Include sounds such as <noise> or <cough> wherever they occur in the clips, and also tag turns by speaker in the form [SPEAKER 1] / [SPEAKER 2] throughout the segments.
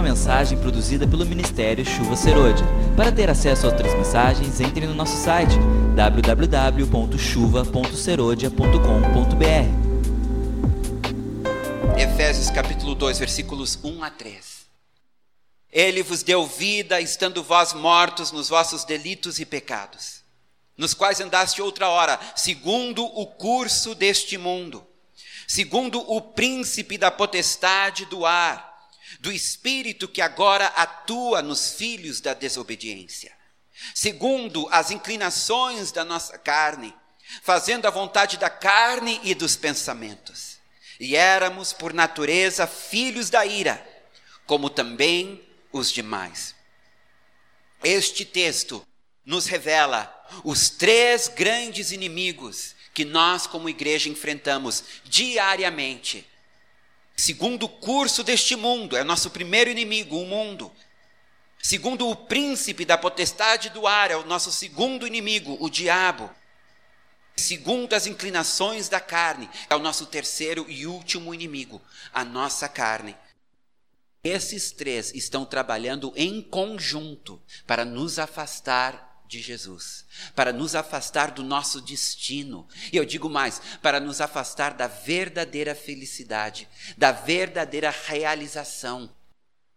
[SPEAKER 1] uma mensagem produzida pelo Ministério Chuva Serôdia. Para ter acesso a outras mensagens, entre no nosso site www.chuva.serodia.com.br.
[SPEAKER 2] Efésios capítulo 2, versículos 1 a 3. Ele vos deu vida, estando vós mortos nos vossos delitos e pecados, nos quais andaste outra hora, segundo o curso deste mundo, segundo o príncipe da potestade do ar, do espírito que agora atua nos filhos da desobediência, segundo as inclinações da nossa carne, fazendo a vontade da carne e dos pensamentos. E éramos, por natureza, filhos da ira, como também os demais. Este texto nos revela os três grandes inimigos que nós, como igreja, enfrentamos diariamente. Segundo o curso deste mundo, é nosso primeiro inimigo, o mundo. Segundo o príncipe da potestade do ar, é o nosso segundo inimigo, o diabo. Segundo as inclinações da carne, é o nosso terceiro e último inimigo, a nossa carne. Esses três estão trabalhando em conjunto para nos afastar de Jesus, para nos afastar do nosso destino. E eu digo mais, para nos afastar da verdadeira felicidade, da verdadeira realização.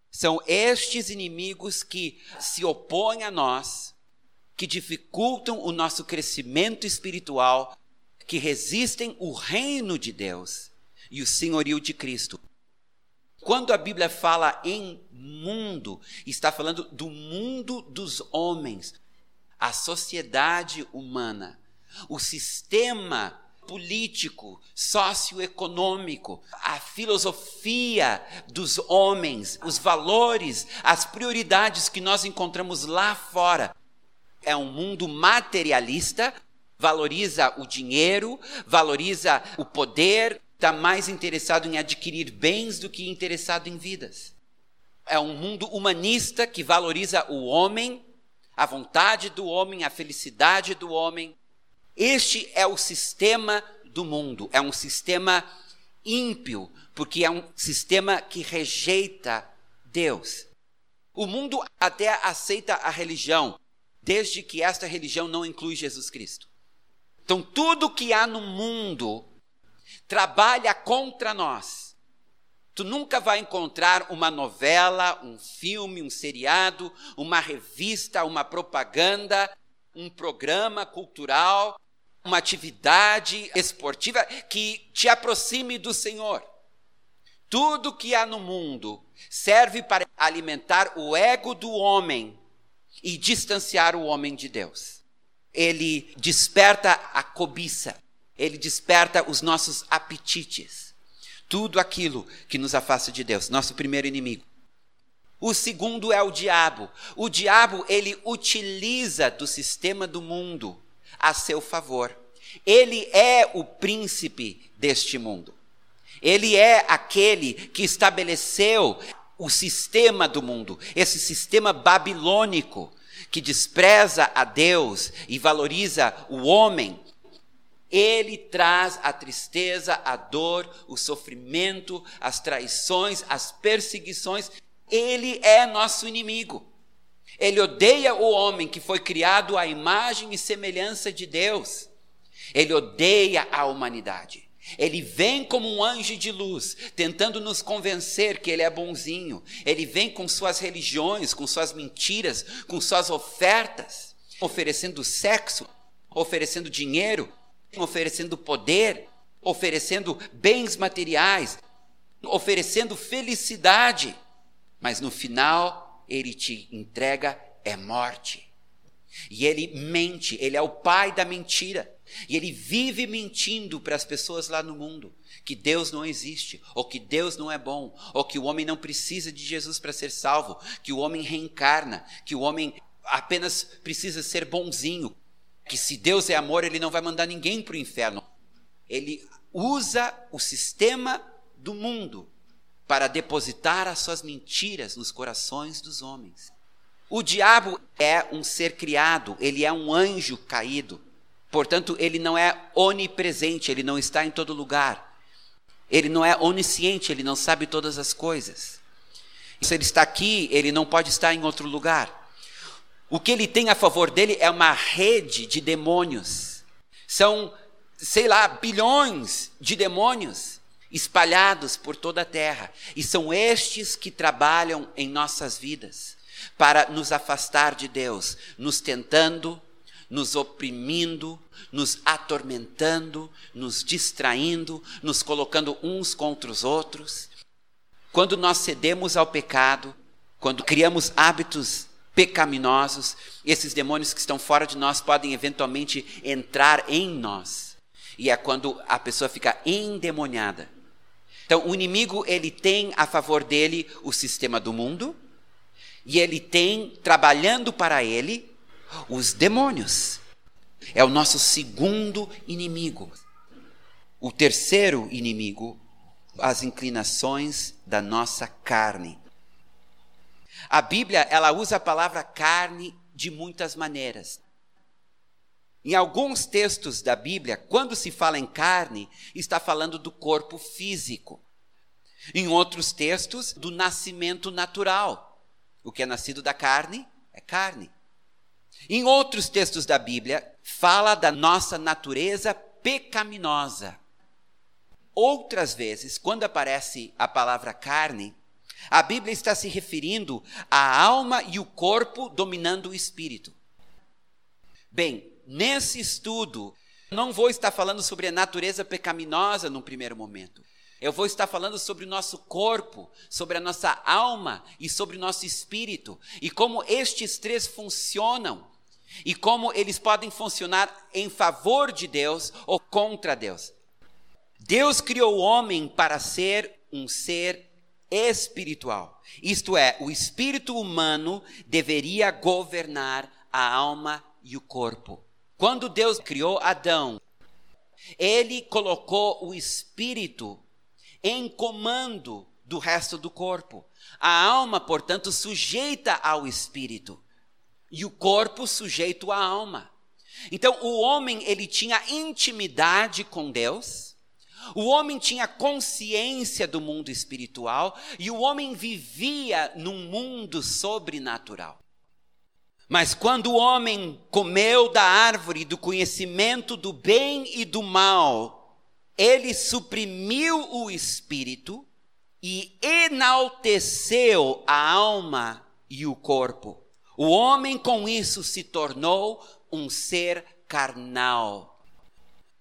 [SPEAKER 2] São estes inimigos que se opõem a nós, que dificultam o nosso crescimento espiritual, que resistem o reino de Deus e o senhorio de Cristo. Quando a Bíblia fala em mundo, está falando do mundo dos homens, a sociedade humana, o sistema político, socioeconômico, a filosofia dos homens, os valores, as prioridades que nós encontramos lá fora. É um mundo materialista, valoriza o dinheiro, valoriza o poder, está mais interessado em adquirir bens do que interessado em vidas. É um mundo humanista que valoriza o homem, a vontade do homem, a felicidade do homem. Este é o sistema do mundo, é um sistema ímpio, porque é um sistema que rejeita Deus. O mundo até aceita a religião, desde que esta religião não inclui Jesus Cristo. Então, tudo que há no mundo trabalha contra nós. Tu nunca vai encontrar uma novela, um filme, um seriado, uma revista, uma propaganda, um programa cultural, uma atividade esportiva que te aproxime do Senhor. Tudo que há no mundo serve para alimentar o ego do homem e distanciar o homem de Deus. Ele desperta a cobiça, ele desperta os nossos apetites. Tudo aquilo que nos afasta de Deus, nosso primeiro inimigo. O segundo é o diabo. O diabo, ele utiliza do sistema do mundo a seu favor. Ele é o príncipe deste mundo. Ele é aquele que estabeleceu o sistema do mundo, esse sistema babilônico que despreza a Deus e valoriza o homem ele traz a tristeza, a dor, o sofrimento, as traições, as perseguições. Ele é nosso inimigo. Ele odeia o homem que foi criado à imagem e semelhança de Deus. Ele odeia a humanidade. Ele vem como um anjo de luz, tentando nos convencer que ele é bonzinho. Ele vem com suas religiões, com suas mentiras, com suas ofertas, oferecendo sexo, oferecendo dinheiro, oferecendo poder, oferecendo bens materiais, oferecendo felicidade, mas no final ele te entrega é morte. E ele mente, ele é o pai da mentira. E ele vive mentindo para as pessoas lá no mundo que Deus não existe, ou que Deus não é bom, ou que o homem não precisa de Jesus para ser salvo, que o homem reencarna, que o homem apenas precisa ser bonzinho, que se Deus é amor, ele não vai mandar ninguém para o inferno. Ele usa o sistema do mundo para depositar as suas mentiras nos corações dos homens. O diabo é um ser criado, ele é um anjo caído. Portanto, ele não é onipresente, ele não está em todo lugar. Ele não é onisciente, ele não sabe todas as coisas. Se ele está aqui, ele não pode estar em outro lugar. O que ele tem a favor dele é uma rede de demônios. São, sei lá, bilhões de demônios espalhados por toda a terra. E são estes que trabalham em nossas vidas para nos afastar de Deus, nos tentando, nos oprimindo, nos atormentando, nos distraindo, nos colocando uns contra os outros. Quando nós cedemos ao pecado, quando criamos hábitos pecaminosos, esses demônios que estão fora de nós podem eventualmente entrar em nós. E é quando a pessoa fica endemoniada. Então, o inimigo, ele tem a favor dele o sistema do mundo, e ele tem, trabalhando para ele, os demônios. É o nosso segundo inimigo. O terceiro inimigo, as inclinações da nossa carne. A Bíblia, ela usa a palavra carne de muitas maneiras. Em alguns textos da Bíblia, quando se fala em carne, está falando do corpo físico. Em outros textos, do nascimento natural. O que é nascido da carne é carne. Em outros textos da Bíblia, fala da nossa natureza pecaminosa. Outras vezes, quando aparece a palavra carne, a Bíblia está se referindo à alma e o corpo dominando o espírito. Bem, nesse estudo, não vou estar falando sobre a natureza pecaminosa num primeiro momento. Eu vou estar falando sobre o nosso corpo, sobre a nossa alma e sobre o nosso espírito e como estes três funcionam e como eles podem funcionar em favor de Deus ou contra Deus. Deus criou o homem para ser um ser espiritual. Isto é, o espírito humano deveria governar a alma e o corpo. Quando Deus criou Adão, ele colocou o espírito em comando do resto do corpo. A alma, portanto, sujeita ao espírito e o corpo sujeito à alma. Então, o homem ele tinha intimidade com Deus o homem tinha consciência do mundo espiritual e o homem vivia num mundo sobrenatural. Mas quando o homem comeu da árvore do conhecimento do bem e do mal, ele suprimiu o espírito e enalteceu a alma e o corpo. O homem com isso se tornou um ser carnal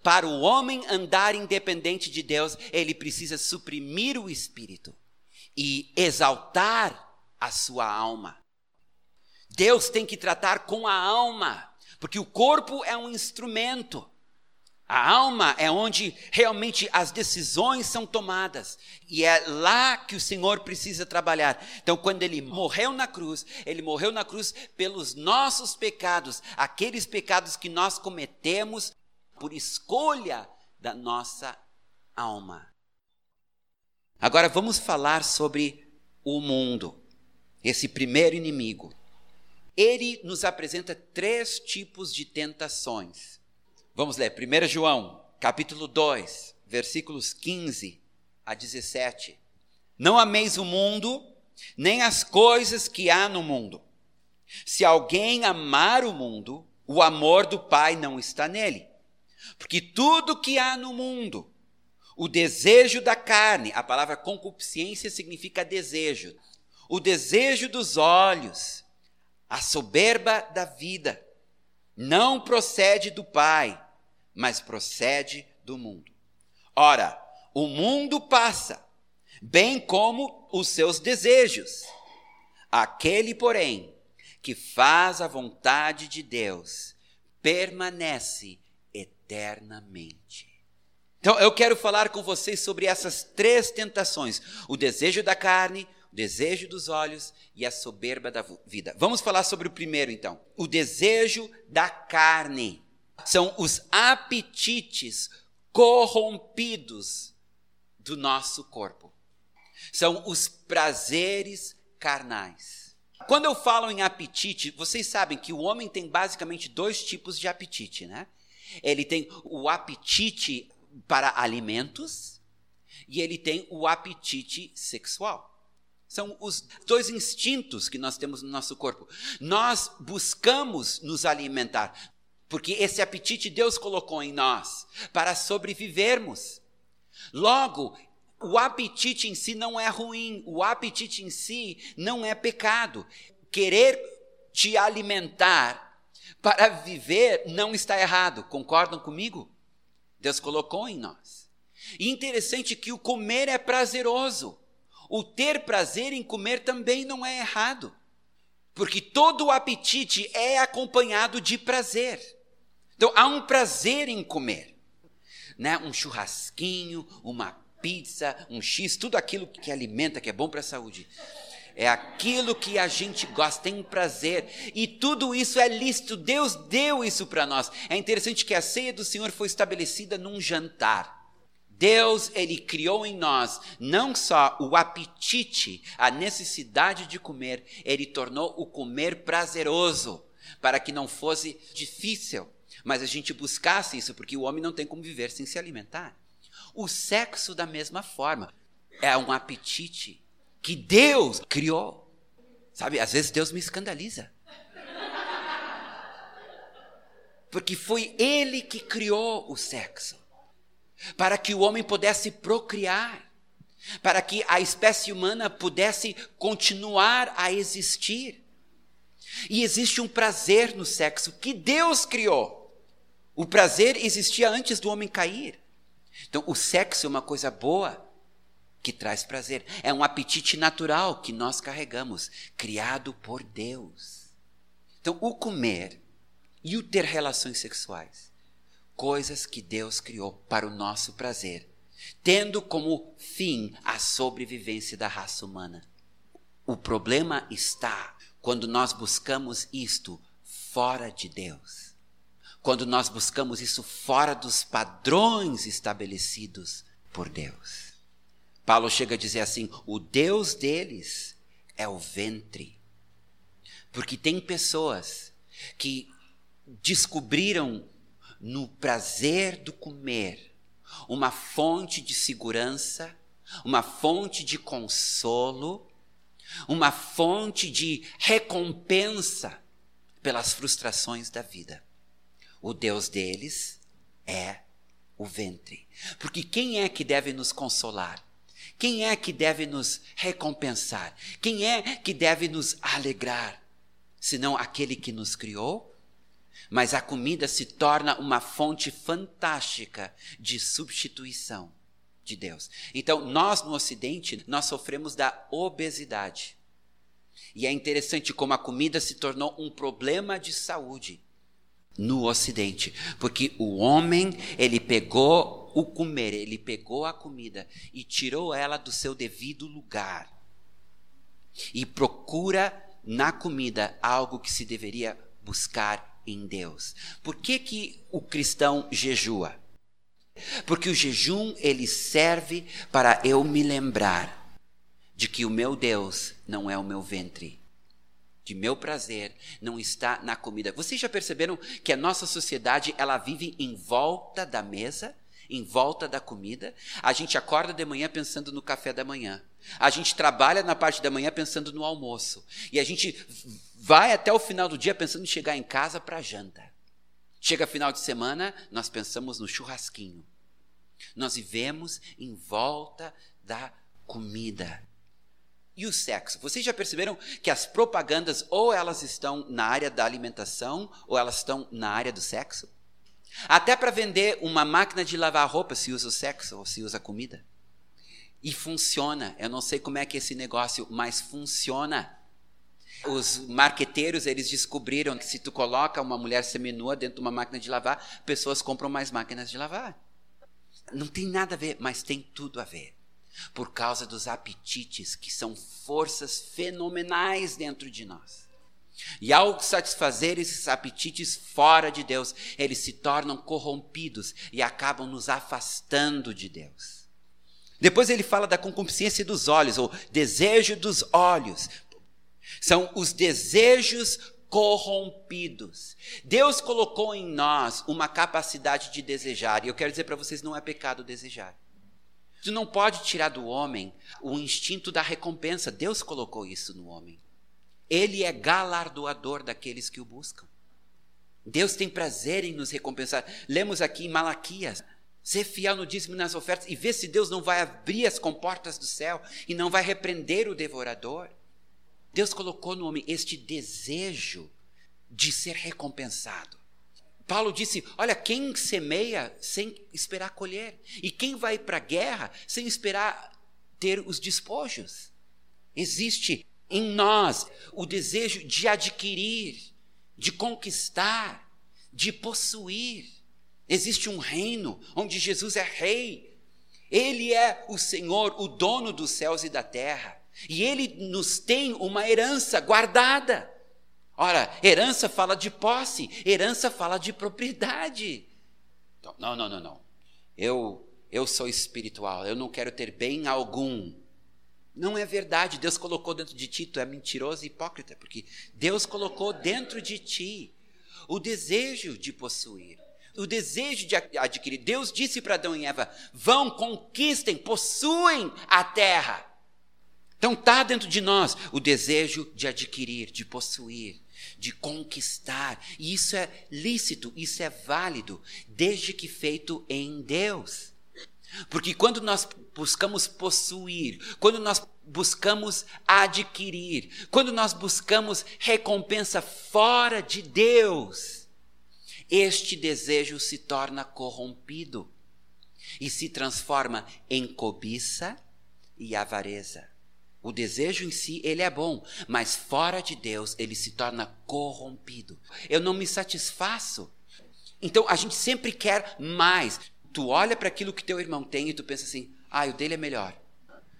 [SPEAKER 2] para o homem andar independente de Deus, ele precisa suprimir o espírito e exaltar a sua alma. Deus tem que tratar com a alma, porque o corpo é um instrumento. A alma é onde realmente as decisões são tomadas. E é lá que o Senhor precisa trabalhar. Então, quando ele morreu na cruz, ele morreu na cruz pelos nossos pecados, aqueles pecados que nós cometemos por escolha da nossa alma. Agora vamos falar sobre o mundo, esse primeiro inimigo. Ele nos apresenta três tipos de tentações. Vamos ler, 1 João, capítulo 2, versículos 15 a 17. Não ameis o mundo, nem as coisas que há no mundo. Se alguém amar o mundo, o amor do Pai não está nele. Porque tudo que há no mundo, o desejo da carne, a palavra concupiscência significa desejo, o desejo dos olhos, a soberba da vida, não procede do Pai, mas procede do mundo. Ora, o mundo passa, bem como os seus desejos. Aquele, porém, que faz a vontade de Deus, permanece eternamente. Então, eu quero falar com vocês sobre essas três tentações: o desejo da carne, o desejo dos olhos e a soberba da vida. Vamos falar sobre o primeiro, então. O desejo da carne são os apetites corrompidos do nosso corpo. São os prazeres carnais. Quando eu falo em apetite, vocês sabem que o homem tem basicamente dois tipos de apetite, né? Ele tem o apetite para alimentos e ele tem o apetite sexual. São os dois instintos que nós temos no nosso corpo. Nós buscamos nos alimentar, porque esse apetite Deus colocou em nós para sobrevivermos. Logo, o apetite em si não é ruim, o apetite em si não é pecado. Querer te alimentar para viver não está errado, concordam comigo? Deus colocou em nós. E interessante que o comer é prazeroso. O ter prazer em comer também não é errado. Porque todo apetite é acompanhado de prazer. Então há um prazer em comer. Né? Um churrasquinho, uma pizza, um X, tudo aquilo que alimenta, que é bom para a saúde. É aquilo que a gente gosta, tem prazer. E tudo isso é lícito. Deus deu isso para nós. É interessante que a ceia do Senhor foi estabelecida num jantar. Deus, ele criou em nós não só o apetite, a necessidade de comer, ele tornou o comer prazeroso, para que não fosse difícil, mas a gente buscasse isso, porque o homem não tem como viver sem se alimentar. O sexo, da mesma forma, é um apetite que Deus criou. Sabe, às vezes Deus me escandaliza. Porque foi Ele que criou o sexo para que o homem pudesse procriar, para que a espécie humana pudesse continuar a existir. E existe um prazer no sexo que Deus criou. O prazer existia antes do homem cair. Então, o sexo é uma coisa boa que traz prazer. É um apetite natural que nós carregamos, criado por Deus. Então, o comer e o ter relações sexuais coisas que Deus criou para o nosso prazer, tendo como fim a sobrevivência da raça humana. O problema está quando nós buscamos isto fora de Deus. Quando nós buscamos isso fora dos padrões estabelecidos por Deus. Paulo chega a dizer assim: o Deus deles é o ventre. Porque tem pessoas que descobriram no prazer do comer, uma fonte de segurança, uma fonte de consolo, uma fonte de recompensa pelas frustrações da vida. O Deus deles é o ventre. Porque quem é que deve nos consolar? Quem é que deve nos recompensar? Quem é que deve nos alegrar? Senão aquele que nos criou mas a comida se torna uma fonte fantástica de substituição de Deus. Então, nós no Ocidente, nós sofremos da obesidade. E é interessante como a comida se tornou um problema de saúde no Ocidente, porque o homem, ele pegou o comer, ele pegou a comida e tirou ela do seu devido lugar. E procura na comida algo que se deveria buscar em Deus. Por que, que o cristão jejua? Porque o jejum ele serve para eu me lembrar de que o meu Deus não é o meu ventre, que meu prazer não está na comida. Vocês já perceberam que a nossa sociedade ela vive em volta da mesa, em volta da comida? A gente acorda de manhã pensando no café da manhã. A gente trabalha na parte da manhã pensando no almoço. E a gente vai até o final do dia pensando em chegar em casa para janta. Chega final de semana, nós pensamos no churrasquinho. Nós vivemos em volta da comida. E o sexo? Vocês já perceberam que as propagandas ou elas estão na área da alimentação ou elas estão na área do sexo? Até para vender uma máquina de lavar roupa se usa o sexo ou se usa comida. E funciona. Eu não sei como é que é esse negócio, mas funciona. Os marqueteiros, eles descobriram que se tu coloca uma mulher seminua dentro de uma máquina de lavar, pessoas compram mais máquinas de lavar. Não tem nada a ver, mas tem tudo a ver. Por causa dos apetites, que são forças fenomenais dentro de nós. E ao satisfazer esses apetites fora de Deus, eles se tornam corrompidos e acabam nos afastando de Deus. Depois ele fala da concupiscência dos olhos, ou desejo dos olhos. São os desejos corrompidos. Deus colocou em nós uma capacidade de desejar, e eu quero dizer para vocês: não é pecado desejar. Tu não pode tirar do homem o instinto da recompensa. Deus colocou isso no homem. Ele é galardoador daqueles que o buscam. Deus tem prazer em nos recompensar. Lemos aqui em Malaquias: ser fiel no dízimo e nas ofertas e ver se Deus não vai abrir as comportas do céu e não vai repreender o devorador. Deus colocou no homem este desejo de ser recompensado. Paulo disse: Olha, quem semeia sem esperar colher, e quem vai para a guerra sem esperar ter os despojos. Existe em nós o desejo de adquirir, de conquistar, de possuir. Existe um reino onde Jesus é rei. Ele é o Senhor, o dono dos céus e da terra. E ele nos tem uma herança guardada. Ora, herança fala de posse, herança fala de propriedade. Então, não, não, não, não. Eu, eu sou espiritual, eu não quero ter bem algum. Não é verdade, Deus colocou dentro de ti, tu é mentiroso e hipócrita, porque Deus colocou dentro de ti o desejo de possuir, o desejo de adquirir. Deus disse para Adão e Eva: vão, conquistem, possuem a terra. Então está dentro de nós o desejo de adquirir, de possuir, de conquistar. E isso é lícito, isso é válido, desde que feito em Deus. Porque quando nós buscamos possuir, quando nós buscamos adquirir, quando nós buscamos recompensa fora de Deus, este desejo se torna corrompido e se transforma em cobiça e avareza. O desejo em si, ele é bom, mas fora de Deus, ele se torna corrompido. Eu não me satisfaço. Então, a gente sempre quer mais. Tu olha para aquilo que teu irmão tem e tu pensa assim: ah, o dele é melhor.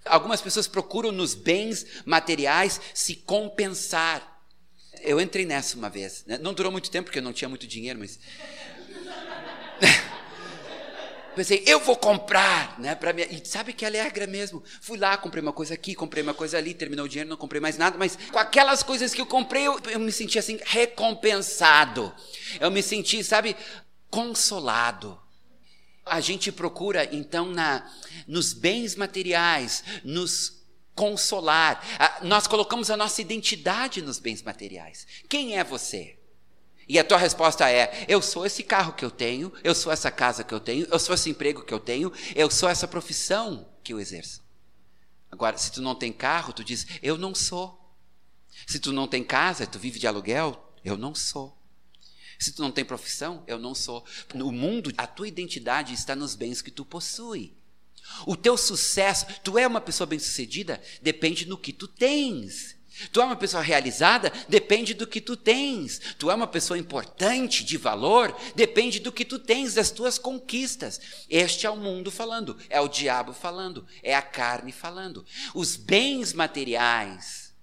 [SPEAKER 2] Algumas pessoas procuram nos bens materiais se compensar. Eu entrei nessa uma vez. Né? Não durou muito tempo, porque eu não tinha muito dinheiro, mas. <laughs> Pensei, eu vou comprar, né? Para minha... E sabe que alegra mesmo. Fui lá, comprei uma coisa aqui, comprei uma coisa ali, terminou o dinheiro, não comprei mais nada, mas com aquelas coisas que eu comprei, eu, eu me senti assim, recompensado. Eu me senti, sabe, consolado. A gente procura, então, na, nos bens materiais, nos consolar. nós colocamos a nossa identidade nos bens materiais. Quem é você? E a tua resposta é: eu sou esse carro que eu tenho, eu sou essa casa que eu tenho, eu sou esse emprego que eu tenho, eu sou essa profissão que eu exerço. Agora, se tu não tem carro, tu diz: eu não sou. Se tu não tem casa, tu vive de aluguel, eu não sou. Se tu não tem profissão, eu não sou. No mundo, a tua identidade está nos bens que tu possui. O teu sucesso, tu é uma pessoa bem-sucedida, depende no que tu tens. Tu é uma pessoa realizada? Depende do que tu tens. Tu é uma pessoa importante, de valor? Depende do que tu tens, das tuas conquistas. Este é o mundo falando, é o diabo falando, é a carne falando. Os bens materiais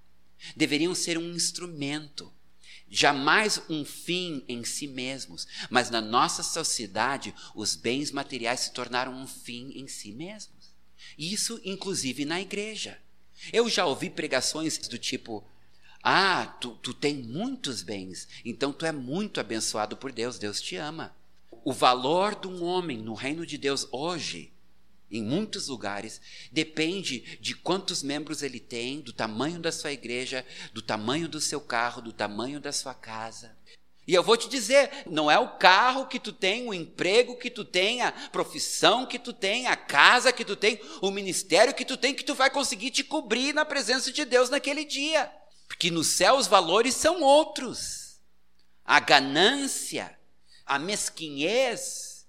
[SPEAKER 2] deveriam ser um instrumento, jamais um fim em si mesmos. Mas na nossa sociedade, os bens materiais se tornaram um fim em si mesmos. Isso, inclusive, na igreja. Eu já ouvi pregações do tipo: Ah, tu, tu tem muitos bens, então tu é muito abençoado por Deus, Deus te ama. O valor de um homem no reino de Deus hoje, em muitos lugares, depende de quantos membros ele tem, do tamanho da sua igreja, do tamanho do seu carro, do tamanho da sua casa. E eu vou te dizer, não é o carro que tu tem, o emprego que tu tem, a profissão que tu tem, a casa que tu tem, o ministério que tu tem, que tu vai conseguir te cobrir na presença de Deus naquele dia. Porque no céu os valores são outros. A ganância, a mesquinhez,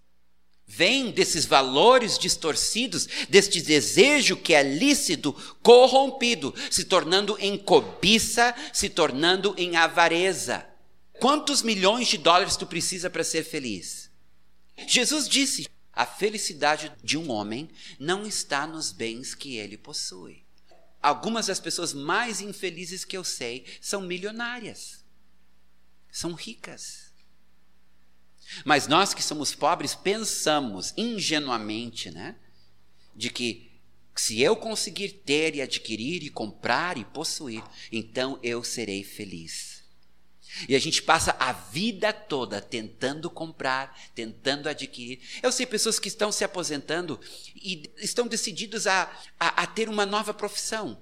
[SPEAKER 2] vem desses valores distorcidos, deste desejo que é lícito, corrompido, se tornando em cobiça, se tornando em avareza. Quantos milhões de dólares tu precisa para ser feliz? Jesus disse: a felicidade de um homem não está nos bens que ele possui. Algumas das pessoas mais infelizes que eu sei são milionárias, são ricas. Mas nós que somos pobres pensamos ingenuamente, né, de que se eu conseguir ter e adquirir e comprar e possuir, então eu serei feliz. E a gente passa a vida toda tentando comprar, tentando adquirir. Eu sei pessoas que estão se aposentando e estão decididos a, a, a ter uma nova profissão.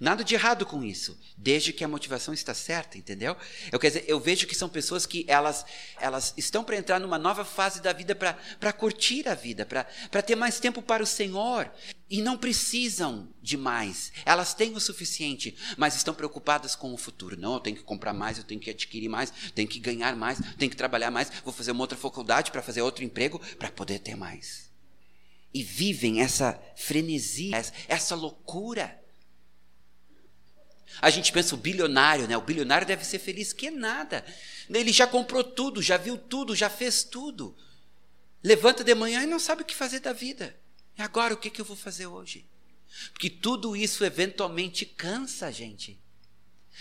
[SPEAKER 2] Nada de errado com isso, desde que a motivação está certa, entendeu? Eu, quer dizer, eu vejo que são pessoas que elas, elas estão para entrar numa nova fase da vida para curtir a vida, para ter mais tempo para o Senhor. E não precisam de mais. Elas têm o suficiente, mas estão preocupadas com o futuro. Não, eu tenho que comprar mais, eu tenho que adquirir mais, tenho que ganhar mais, tenho que trabalhar mais, vou fazer uma outra faculdade para fazer outro emprego para poder ter mais. E vivem essa frenesia, essa loucura. A gente pensa o bilionário, né? O bilionário deve ser feliz, que nada. Ele já comprou tudo, já viu tudo, já fez tudo. Levanta de manhã e não sabe o que fazer da vida. E agora o que, que eu vou fazer hoje? Porque tudo isso eventualmente cansa a gente.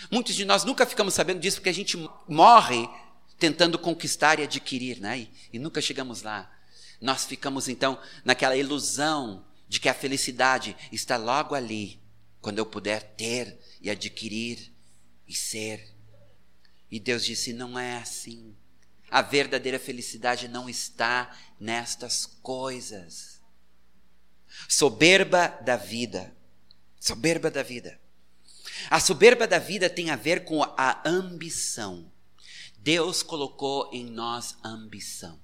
[SPEAKER 2] Muitos de nós nunca ficamos sabendo disso porque a gente morre tentando conquistar e adquirir, né? E, e nunca chegamos lá. Nós ficamos então naquela ilusão de que a felicidade está logo ali, quando eu puder ter e adquirir e ser. E Deus disse: não é assim. A verdadeira felicidade não está nestas coisas. Soberba da vida. Soberba da vida. A soberba da vida tem a ver com a ambição. Deus colocou em nós ambição.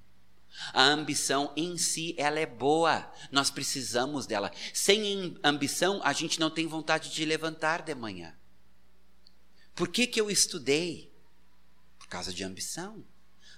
[SPEAKER 2] A ambição em si, ela é boa, nós precisamos dela. Sem ambição, a gente não tem vontade de levantar de manhã. Por que, que eu estudei? Por causa de ambição.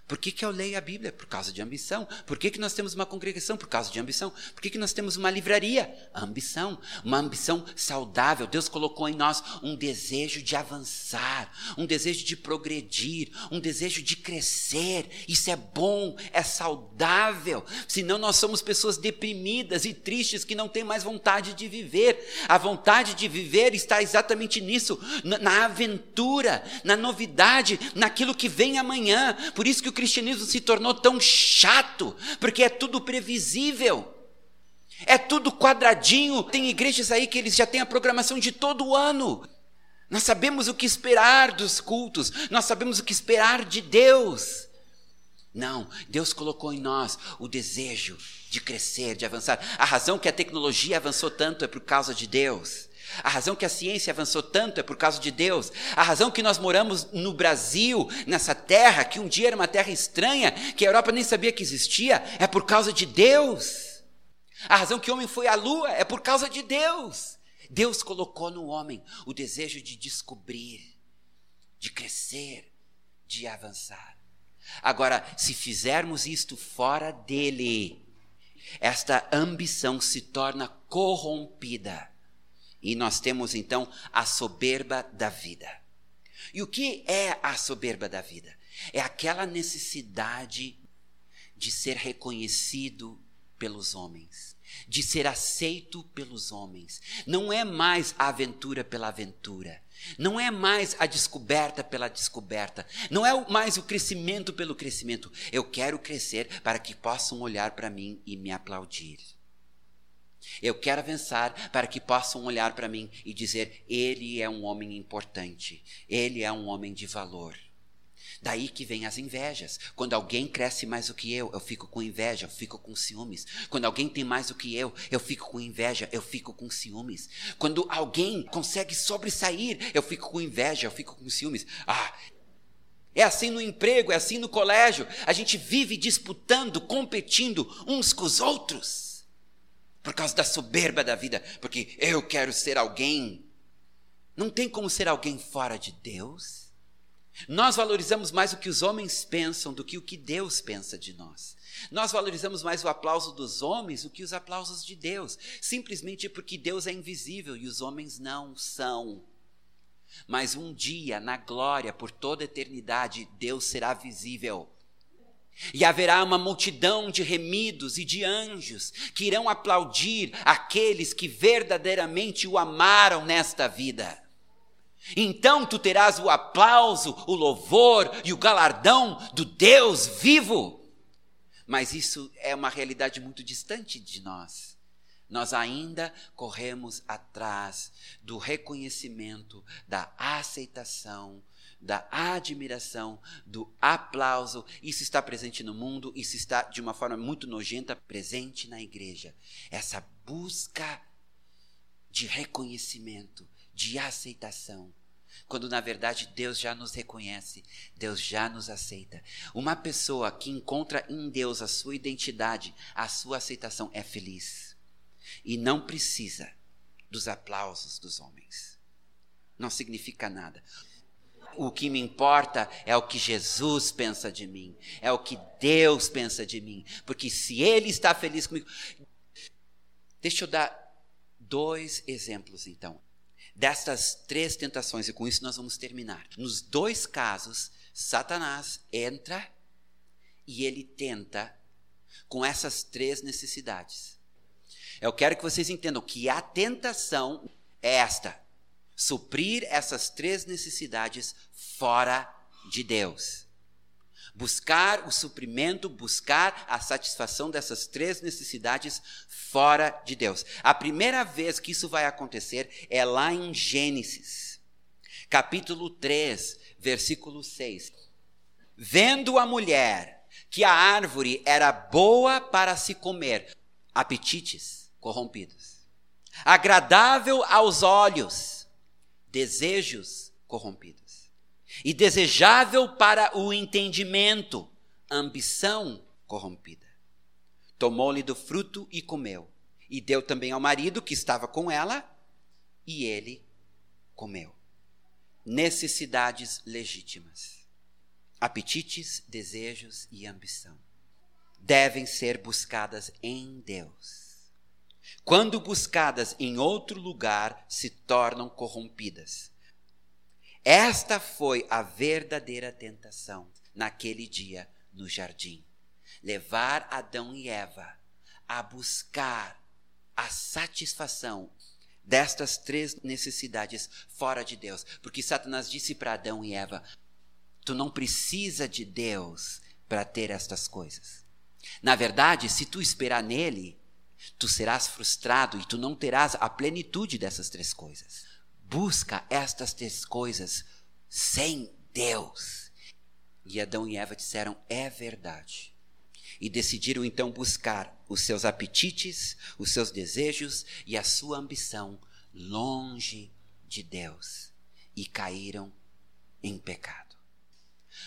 [SPEAKER 2] Por que, que eu leio a Bíblia? Por causa de ambição. Por que, que nós temos uma congregação? Por causa de ambição. Por que, que nós temos uma livraria? Ambição. Uma ambição saudável. Deus colocou em nós um desejo de avançar, um desejo de progredir, um desejo de crescer. Isso é bom, é saudável. Senão nós somos pessoas deprimidas e tristes que não têm mais vontade de viver. A vontade de viver está exatamente nisso, na aventura, na novidade, naquilo que vem amanhã. Por isso que o cristianismo se tornou tão chato, porque é tudo previsível. É tudo quadradinho. Tem igrejas aí que eles já têm a programação de todo o ano. Nós sabemos o que esperar dos cultos, nós sabemos o que esperar de Deus. Não, Deus colocou em nós o desejo de crescer, de avançar. A razão que a tecnologia avançou tanto é por causa de Deus. A razão que a ciência avançou tanto é por causa de Deus. A razão que nós moramos no Brasil, nessa terra, que um dia era uma terra estranha, que a Europa nem sabia que existia, é por causa de Deus. A razão que o homem foi à lua é por causa de Deus. Deus colocou no homem o desejo de descobrir, de crescer, de avançar. Agora, se fizermos isto fora dele, esta ambição se torna corrompida e nós temos então a soberba da vida. E o que é a soberba da vida? É aquela necessidade de ser reconhecido pelos homens, de ser aceito pelos homens. Não é mais a aventura pela aventura. Não é mais a descoberta pela descoberta. Não é mais o crescimento pelo crescimento. Eu quero crescer para que possam olhar para mim e me aplaudir. Eu quero avançar para que possam olhar para mim e dizer: ele é um homem importante, ele é um homem de valor. Daí que vem as invejas. Quando alguém cresce mais do que eu, eu fico com inveja, eu fico com ciúmes. Quando alguém tem mais do que eu, eu fico com inveja, eu fico com ciúmes. Quando alguém consegue sobressair, eu fico com inveja, eu fico com ciúmes. Ah, é assim no emprego, é assim no colégio. A gente vive disputando, competindo uns com os outros por causa da soberba da vida, porque eu quero ser alguém. Não tem como ser alguém fora de Deus. Nós valorizamos mais o que os homens pensam do que o que Deus pensa de nós. Nós valorizamos mais o aplauso dos homens do que os aplausos de Deus, simplesmente porque Deus é invisível e os homens não são. Mas um dia, na glória, por toda a eternidade, Deus será visível. E haverá uma multidão de remidos e de anjos que irão aplaudir aqueles que verdadeiramente o amaram nesta vida. Então tu terás o aplauso, o louvor e o galardão do Deus vivo. Mas isso é uma realidade muito distante de nós. Nós ainda corremos atrás do reconhecimento, da aceitação, da admiração, do aplauso. Isso está presente no mundo, isso está de uma forma muito nojenta presente na igreja. Essa busca de reconhecimento, de aceitação. Quando na verdade Deus já nos reconhece, Deus já nos aceita. Uma pessoa que encontra em Deus a sua identidade, a sua aceitação é feliz. E não precisa dos aplausos dos homens. Não significa nada. O que me importa é o que Jesus pensa de mim, é o que Deus pensa de mim, porque se Ele está feliz comigo. Deixa eu dar dois exemplos, então, destas três tentações, e com isso nós vamos terminar. Nos dois casos, Satanás entra e ele tenta com essas três necessidades. Eu quero que vocês entendam que a tentação é esta: suprir essas três necessidades fora de Deus. Buscar o suprimento, buscar a satisfação dessas três necessidades fora de Deus. A primeira vez que isso vai acontecer é lá em Gênesis, capítulo 3, versículo 6. Vendo a mulher que a árvore era boa para se comer, apetites corrompidos, agradável aos olhos, desejos corrompidos, e desejável para o entendimento, ambição corrompida. Tomou-lhe do fruto e comeu. E deu também ao marido que estava com ela, e ele comeu. Necessidades legítimas. Apetites, desejos e ambição devem ser buscadas em Deus. Quando buscadas em outro lugar, se tornam corrompidas. Esta foi a verdadeira tentação naquele dia no jardim levar Adão e Eva a buscar a satisfação destas três necessidades fora de Deus. Porque Satanás disse para Adão e Eva: Tu não precisa de Deus para ter estas coisas. Na verdade, se tu esperar nele, tu serás frustrado e tu não terás a plenitude dessas três coisas. Busca estas três coisas sem Deus. E Adão e Eva disseram: É verdade e decidiram então buscar os seus apetites, os seus desejos e a sua ambição longe de Deus e caíram em pecado.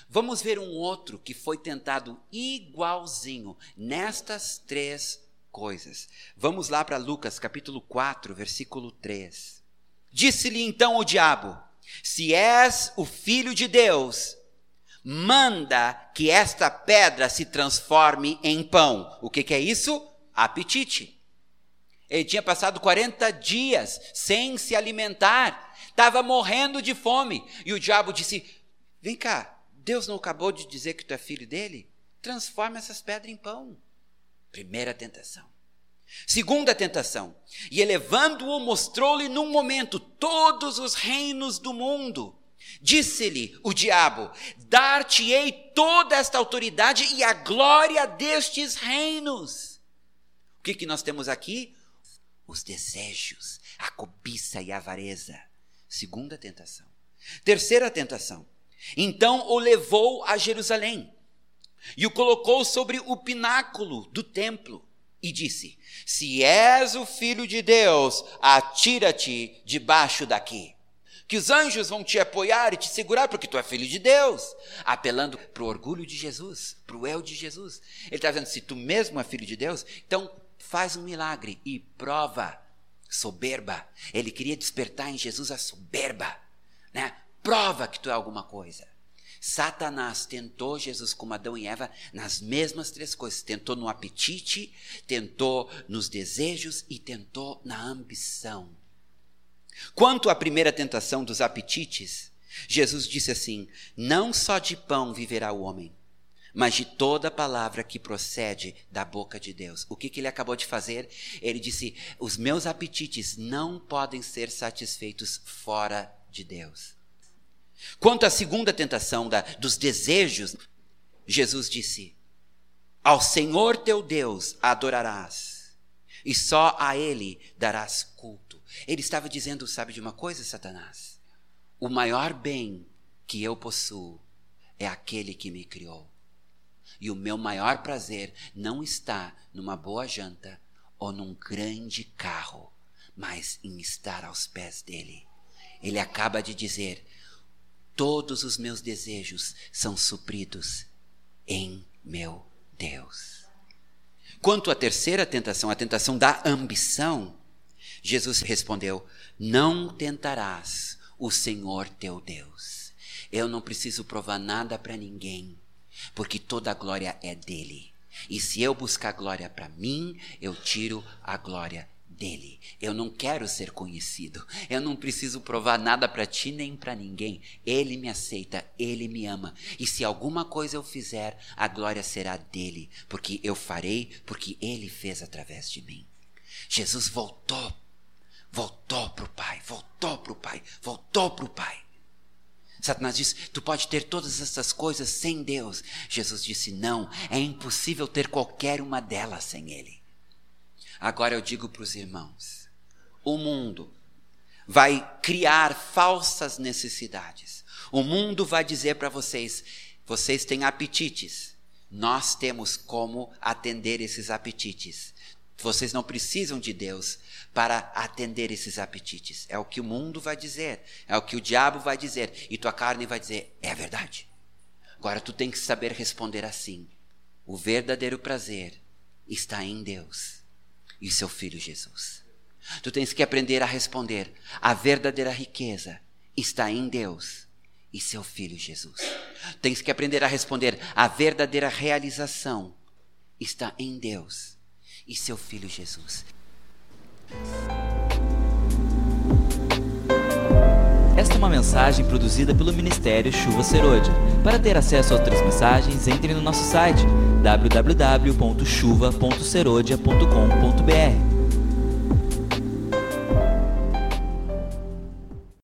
[SPEAKER 2] Vamos ver um outro que foi tentado igualzinho nestas três coisas. Vamos lá para Lucas capítulo 4, versículo 3. Disse-lhe então o diabo: Se és o filho de Deus, manda que esta pedra se transforme em pão. O que, que é isso? Apetite. Ele tinha passado 40 dias sem se alimentar, estava morrendo de fome. E o diabo disse: Vem cá, Deus não acabou de dizer que tu é filho dele? Transforma essas pedras em pão. Primeira tentação. Segunda tentação. E elevando-o, mostrou-lhe num momento todos os reinos do mundo Disse-lhe o diabo: Dar-te-ei toda esta autoridade e a glória destes reinos. O que, que nós temos aqui? Os desejos, a cobiça e a avareza. Segunda tentação. Terceira tentação. Então o levou a Jerusalém e o colocou sobre o pináculo do templo e disse: Se és o filho de Deus, atira-te debaixo daqui que os anjos vão te apoiar e te segurar porque tu é filho de Deus, apelando para o orgulho de Jesus, para o eu de Jesus. Ele está dizendo: se tu mesmo é filho de Deus, então faz um milagre e prova soberba. Ele queria despertar em Jesus a soberba, né? Prova que tu é alguma coisa. Satanás tentou Jesus como Adão e Eva nas mesmas três coisas. Tentou no apetite, tentou nos desejos e tentou na ambição. Quanto à primeira tentação dos apetites, Jesus disse assim: Não só de pão viverá o homem, mas de toda palavra que procede da boca de Deus. O que, que ele acabou de fazer? Ele disse: Os meus apetites não podem ser satisfeitos fora de Deus. Quanto à segunda tentação da, dos desejos, Jesus disse: Ao Senhor teu Deus adorarás, e só a Ele darás culto. Ele estava dizendo, sabe de uma coisa, Satanás? O maior bem que eu possuo é aquele que me criou. E o meu maior prazer não está numa boa janta ou num grande carro, mas em estar aos pés dele. Ele acaba de dizer: todos os meus desejos são supridos em meu Deus. Quanto à terceira tentação, a tentação da ambição, Jesus respondeu: Não tentarás o Senhor teu Deus. Eu não preciso provar nada para ninguém, porque toda a glória é dele. E se eu buscar glória para mim, eu tiro a glória dele. Eu não quero ser conhecido. Eu não preciso provar nada para ti nem para ninguém. Ele me aceita, ele me ama. E se alguma coisa eu fizer, a glória será dele, porque eu farei, porque ele fez através de mim. Jesus voltou, voltou para o Pai, voltou para o Pai, voltou para o Pai. Satanás disse: Tu pode ter todas essas coisas sem Deus. Jesus disse: Não, é impossível ter qualquer uma delas sem Ele. Agora eu digo para os irmãos: o mundo vai criar falsas necessidades. O mundo vai dizer para vocês: vocês têm apetites. Nós temos como atender esses apetites. Vocês não precisam de Deus para atender esses apetites. É o que o mundo vai dizer, é o que o diabo vai dizer, e tua carne vai dizer: é verdade. Agora tu tem que saber responder assim: o verdadeiro prazer está em Deus e seu filho Jesus. Tu tens que aprender a responder: a verdadeira riqueza está em Deus e seu filho Jesus. Tens que aprender a responder: a verdadeira realização está em Deus e seu filho Jesus.
[SPEAKER 1] Esta é uma mensagem produzida pelo Ministério Chuva Serôdia. Para ter acesso a outras mensagens, entre no nosso site www.chuva.serodia.com.br